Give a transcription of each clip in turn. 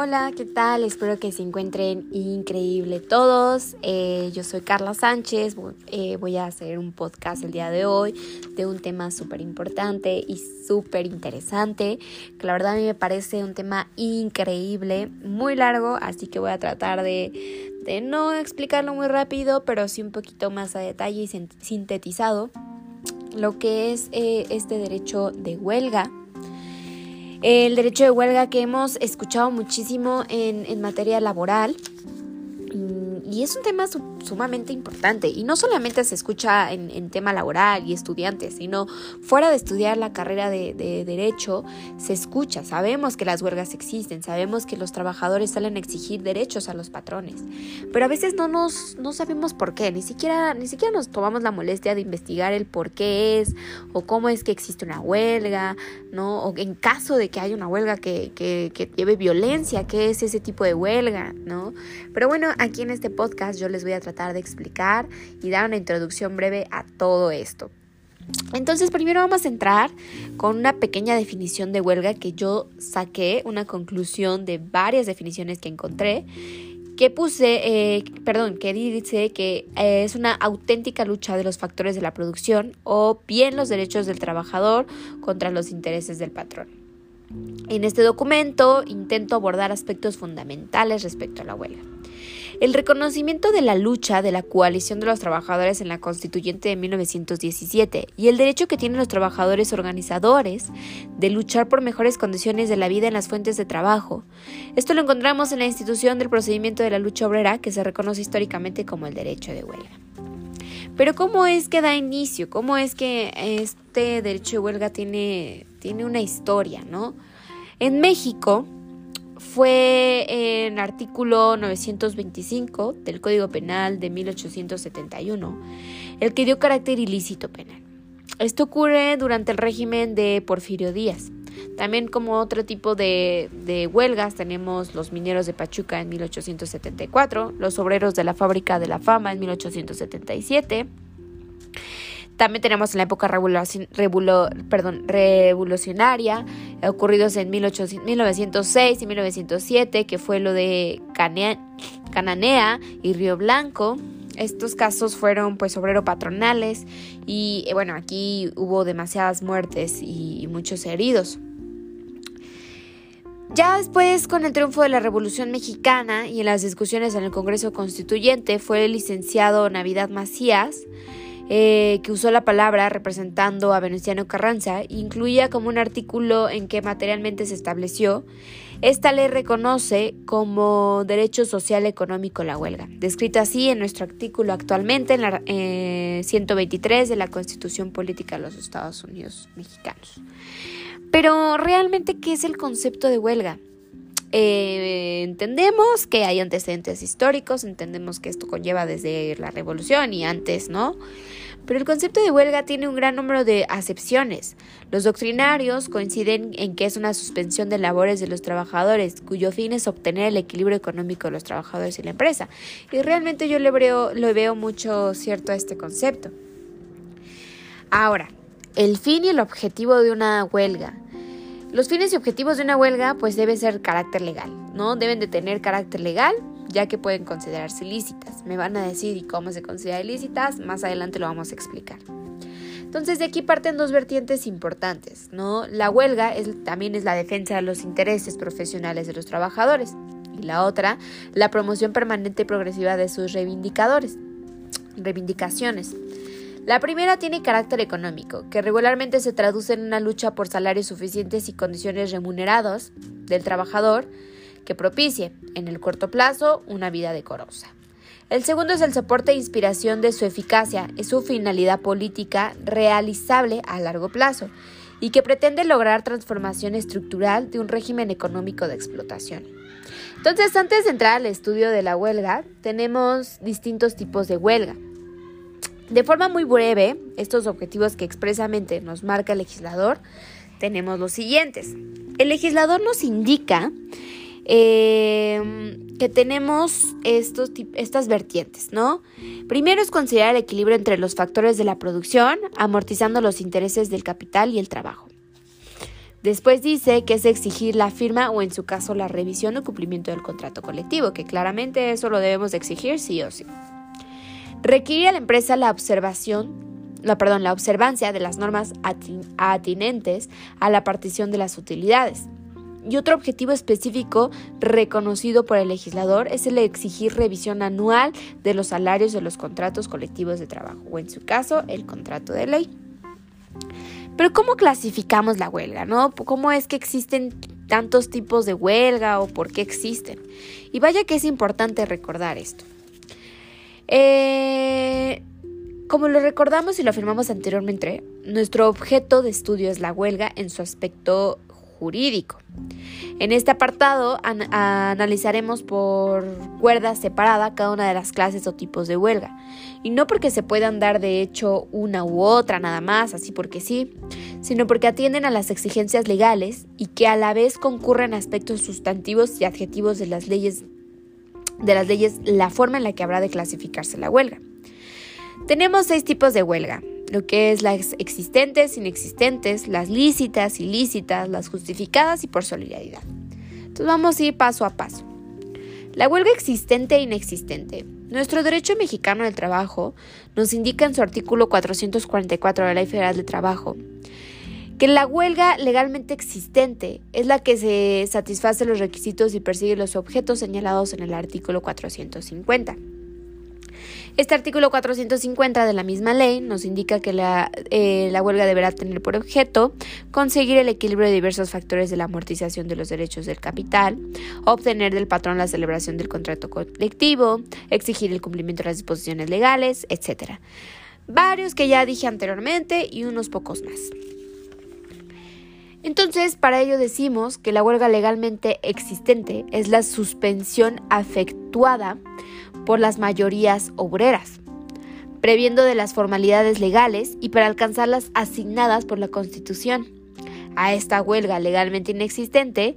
Hola, ¿qué tal? Espero que se encuentren increíble todos. Eh, yo soy Carla Sánchez. Eh, voy a hacer un podcast el día de hoy de un tema súper importante y súper interesante. Que la verdad a mí me parece un tema increíble, muy largo, así que voy a tratar de, no explicarlo muy rápido, pero sí un poquito más a detalle y sintetizado. Lo que es eh, este derecho de huelga el derecho de huelga que hemos escuchado muchísimo en, en materia laboral. Y es un tema sumamente importante y no solamente se escucha en, tema laboral y estudiantes, sino fuera de estudiar la carrera de, derecho, se escucha, sabemos que las huelgas existen, sabemos que los trabajadores salen a exigir derechos a los patrones, pero a veces no nos no sabemos por qué, ni siquiera, ni siquiera nos tomamos la molestia de investigar el por qué es o cómo es que existe una huelga, ¿no? O en caso de que haya una huelga que, que, que lleve violencia, ¿qué es ese tipo de huelga, ¿no? Pero bueno, aquí en este podcast yo les voy a tratar de explicar y dar una introducción breve a todo esto. Entonces, primero vamos a entrar con una pequeña definición de huelga que yo saqué, una conclusión de varias definiciones que encontré, que puse, eh, perdón, que dice que eh, es una auténtica lucha de los factores de la producción o bien los derechos del trabajador contra los intereses del patrón. En este documento intento abordar aspectos fundamentales respecto a la huelga. El reconocimiento de la lucha de la coalición de los trabajadores en la constituyente de 1917 y el derecho que tienen los trabajadores organizadores de luchar por mejores condiciones de la vida en las fuentes de trabajo. Esto lo encontramos en la institución del procedimiento de la lucha obrera que se reconoce históricamente como el derecho de huelga. Pero ¿cómo es que da inicio? ¿Cómo es que este derecho de huelga tiene, tiene una historia, no? En México, fue en artículo 925 del Código Penal de 1871 el que dio carácter ilícito penal. Esto ocurre durante el régimen de Porfirio Díaz. También como otro tipo de, huelgas tenemos los mineros de Pachuca en 1874, los obreros de la fábrica de la fama en 1877, también tenemos en la época revolucionaria, ocurridos en 1906 y 1907, que fue lo de Cananea y Río Blanco. Estos casos fueron pues obrero patronales y eh, bueno, aquí hubo demasiadas muertes y muchos heridos. Ya después, con el triunfo de la Revolución Mexicana y en las discusiones en el Congreso Constituyente, fue el licenciado Navidad Macías eh, que usó la palabra representando a Venustiano Carranza, incluía como un artículo en que materialmente se estableció esta ley reconoce como derecho social económico la huelga, descrita así en nuestro artículo actualmente en la 123 eh, de la Constitución Política de los Estados Unidos Mexicanos. Pero realmente, ¿qué es el concepto de huelga? Eh, entendemos que hay antecedentes históricos, entendemos que esto conlleva desde la revolución y antes, ¿no? Pero el concepto de huelga tiene un gran número de acepciones. Los doctrinarios coinciden en que es una suspensión de labores de los trabajadores, cuyo fin es obtener el equilibrio económico de los trabajadores y la empresa. Y realmente yo le veo, lo veo mucho cierto a este concepto. Ahora, el fin y el objetivo de una huelga. Los fines y objetivos de una huelga pues deben ser carácter legal, ¿no? Deben de tener carácter legal, ya que pueden considerarse ilícitas. Me van a decir y cómo se consideran ilícitas, más adelante lo vamos a explicar. Entonces de aquí parten dos vertientes importantes, ¿no? La huelga es, también es la defensa de los intereses profesionales de los trabajadores y la otra, la promoción permanente y progresiva de sus reivindicadores, reivindicaciones. La primera tiene carácter económico, que regularmente se traduce en una lucha por salarios suficientes y condiciones remunerados del trabajador que propicie, en el corto plazo, una vida decorosa. El segundo es el soporte e inspiración de su eficacia, es su finalidad política realizable a largo plazo y que pretende lograr transformación estructural de un régimen económico de explotación. Entonces, antes de entrar al estudio de la huelga, tenemos distintos tipos de huelga. De forma muy breve, estos objetivos que expresamente nos marca el legislador, tenemos los siguientes. El legislador nos indica eh, que tenemos estos, estas vertientes, ¿no? Primero es considerar el equilibrio entre los factores de la producción, amortizando los intereses del capital y el trabajo. Después dice que es exigir la firma o en su caso la revisión o cumplimiento del contrato colectivo, que claramente eso lo debemos de exigir sí o sí. Requiere a la empresa la observación, la, perdón, la observancia de las normas atinentes a la partición de las utilidades. Y otro objetivo específico reconocido por el legislador es el de exigir revisión anual de los salarios de los contratos colectivos de trabajo, o en su caso, el contrato de ley. Pero ¿cómo clasificamos la huelga? ¿no? ¿Cómo es que existen tantos tipos de huelga o por qué existen? Y vaya que es importante recordar esto. Eh, como lo recordamos y lo afirmamos anteriormente, nuestro objeto de estudio es la huelga en su aspecto jurídico. En este apartado analizaremos por cuerda separada cada una de las clases o tipos de huelga. Y no porque se puedan dar de hecho una u otra nada más, así porque sí, sino porque atienden a las exigencias legales y que a la vez concurren aspectos sustantivos y adjetivos de las leyes de las leyes la forma en la que habrá de clasificarse la huelga. Tenemos seis tipos de huelga lo que es las existentes, inexistentes, las lícitas, ilícitas, las justificadas y por solidaridad. Entonces vamos a ir paso a paso. La huelga existente e inexistente. Nuestro derecho mexicano del trabajo nos indica en su artículo 444 de la Ley Federal de Trabajo que la huelga legalmente existente es la que se satisface los requisitos y persigue los objetos señalados en el artículo 450. Este artículo 450 de la misma ley nos indica que eh, la, huelga deberá tener por objeto conseguir el equilibrio de diversos factores de la amortización de los derechos del capital, obtener del patrón la celebración del contrato colectivo, exigir el cumplimiento de las disposiciones legales, etc. Varios que ya dije anteriormente y unos pocos más. Entonces, para ello decimos que la huelga legalmente existente es la suspensión afectuada por las mayorías obreras, previendo de las formalidades legales y para alcanzar las asignadas por la Constitución. A esta huelga legalmente inexistente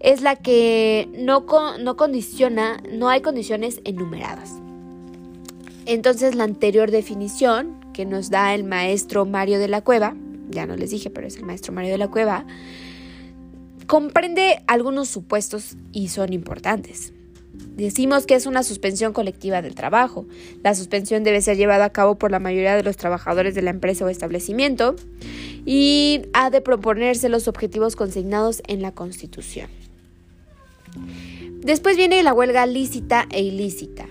es la que no, no condiciona, no hay condiciones enumeradas. Entonces la anterior definición que nos da el maestro Mario de la Cueva, ya no les dije, pero es el maestro Mario de la Cueva, comprende algunos supuestos y son importantes. Decimos que es una suspensión colectiva del trabajo. La suspensión debe ser llevada a cabo por la mayoría de los trabajadores de la empresa o establecimiento y ha de proponerse los objetivos consignados en la Constitución. Después viene la huelga lícita e ilícita.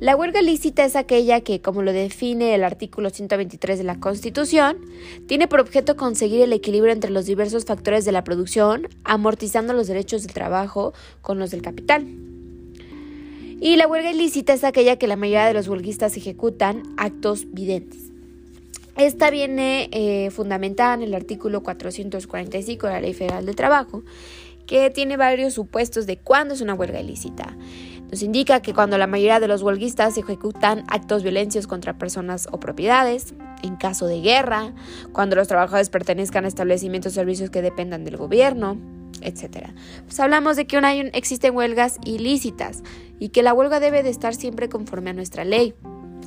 La huelga lícita es aquella que, como lo define el artículo 123 de la Constitución, tiene por objeto conseguir el equilibrio entre los diversos factores de la producción, amortizando los derechos del trabajo con los del capital. Y la huelga ilícita es aquella que la mayoría de los huelguistas ejecutan actos videntes. Esta viene eh, fundamentada en el artículo 445 de la Ley Federal del Trabajo, que tiene varios supuestos de cuándo es una huelga ilícita. Nos indica que cuando la mayoría de los huelguistas ejecutan actos violentos contra personas o propiedades, en caso de guerra, cuando los trabajadores pertenezcan a establecimientos o servicios que dependan del gobierno, etc. Pues hablamos de que existen huelgas ilícitas y que la huelga debe de estar siempre conforme a nuestra ley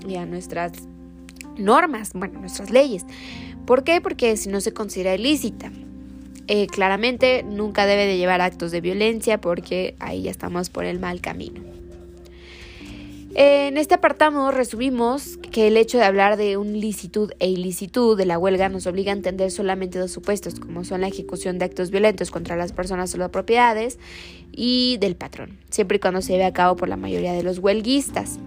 y a nuestras normas, bueno, nuestras leyes. ¿Por qué? Porque si no se considera ilícita. Eh, claramente nunca debe de llevar actos de violencia porque ahí ya estamos por el mal camino. En este apartado resumimos que el hecho de hablar de un licitud e ilicitud de la huelga nos obliga a entender solamente dos supuestos, como son la ejecución de actos violentos contra las personas o las propiedades y del patrón, siempre y cuando se lleve a cabo por la mayoría de los huelguistas.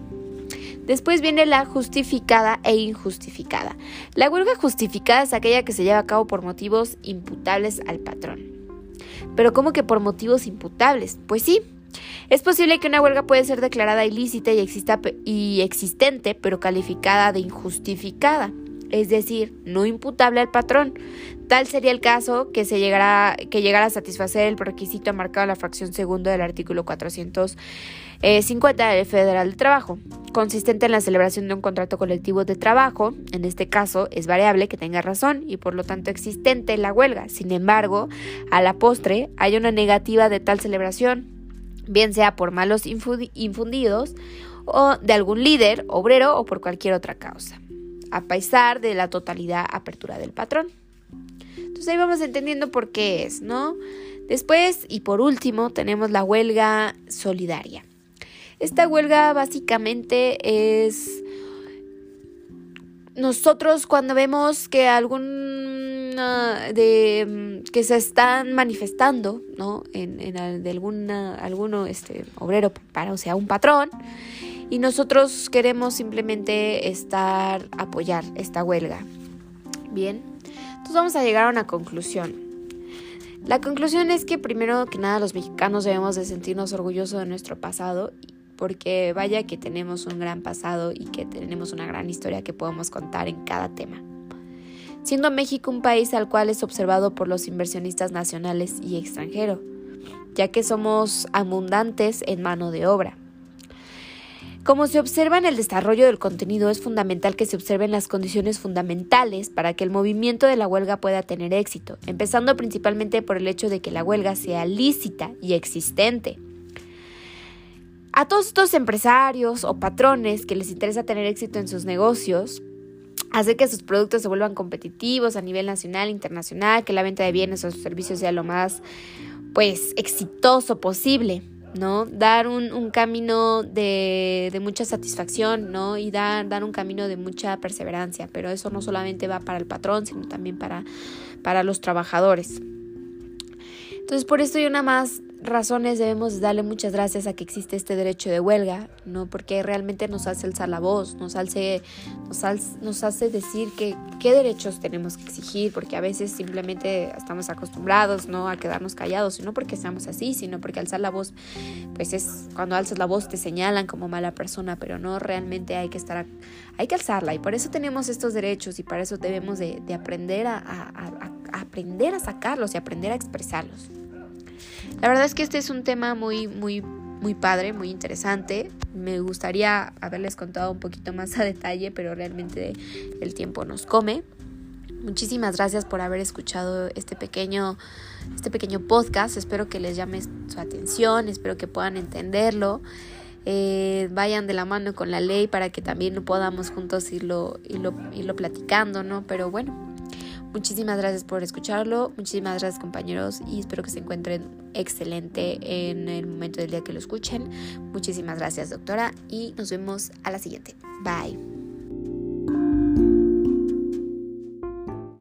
Después viene la justificada e injustificada. La huelga justificada es aquella que se lleva a cabo por motivos imputables al patrón. Pero ¿cómo que por motivos imputables? Pues sí, es posible que una huelga puede ser declarada ilícita y, exista, y existente, pero calificada de injustificada, es decir, no imputable al patrón. Tal sería el caso que, se llegara, que llegara a satisfacer el requisito marcado en la fracción segunda del artículo 450 del Federal de Trabajo, consistente en la celebración de un contrato colectivo de trabajo. En este caso, es variable que tenga razón y por lo tanto existente la huelga. Sin embargo, a la postre hay una negativa de tal celebración bien sea por malos infundidos o de algún líder, obrero o por cualquier otra causa, a pesar de la totalidad apertura del patrón. Entonces ahí vamos entendiendo por qué es, ¿no? Después y por último tenemos la huelga solidaria. Esta huelga básicamente es nosotros cuando vemos que algún de que se están manifestando, ¿no? En, en de alguna, alguno este obrero para, o sea, un patrón, y nosotros queremos simplemente estar apoyar esta huelga. Bien. Entonces vamos a llegar a una conclusión. La conclusión es que primero que nada los mexicanos debemos de sentirnos orgullosos de nuestro pasado porque vaya que tenemos un gran pasado y que tenemos una gran historia que podemos contar en cada tema. Siendo México un país al cual es observado por los inversionistas nacionales y extranjeros, ya que somos abundantes en mano de obra. Como se observa en el desarrollo del contenido, es fundamental que se observen las condiciones fundamentales para que el movimiento de la huelga pueda tener éxito, empezando principalmente por el hecho de que la huelga sea lícita y existente. A todos estos empresarios o patrones que les interesa tener éxito en sus negocios, hacer que sus productos se vuelvan competitivos a nivel nacional, internacional, que la venta de bienes o servicios sea lo más pues exitoso posible. ¿No? Dar un, camino de, mucha satisfacción, ¿no? Y dar, dar un camino de mucha perseverancia, pero eso no solamente va para el patrón, sino también para, para los trabajadores. Entonces, por esto y una más razones debemos darle muchas gracias a que existe este derecho de huelga, ¿no? Porque realmente nos hace alzar la voz, nos hace, nos, nos hace decir que, qué derechos tenemos que exigir, porque a veces simplemente estamos acostumbrados, ¿no? A quedarnos callados, y no porque seamos así, sino porque alzar la voz, pues es cuando alzas la voz te señalan como mala persona, pero no realmente hay que estar, hay que alzarla, y por eso tenemos estos derechos, y para eso debemos de, aprender a aprender a sacarlos y aprender a expresarlos. La verdad es que este es un tema muy, muy, muy padre, muy interesante. Me gustaría haberles contado un poquito más a detalle, pero realmente el tiempo nos come. Muchísimas gracias por haber escuchado este pequeño, este pequeño podcast. Espero que les llame su atención, espero que puedan entenderlo. Eh, vayan de la mano con la ley para que también podamos juntos irlo, irlo, irlo platicando, ¿no? Pero bueno, Muchísimas gracias por escucharlo, muchísimas gracias compañeros y espero que se encuentren excelente en el momento del día que lo escuchen. Muchísimas gracias doctora y nos vemos a la siguiente. Bye.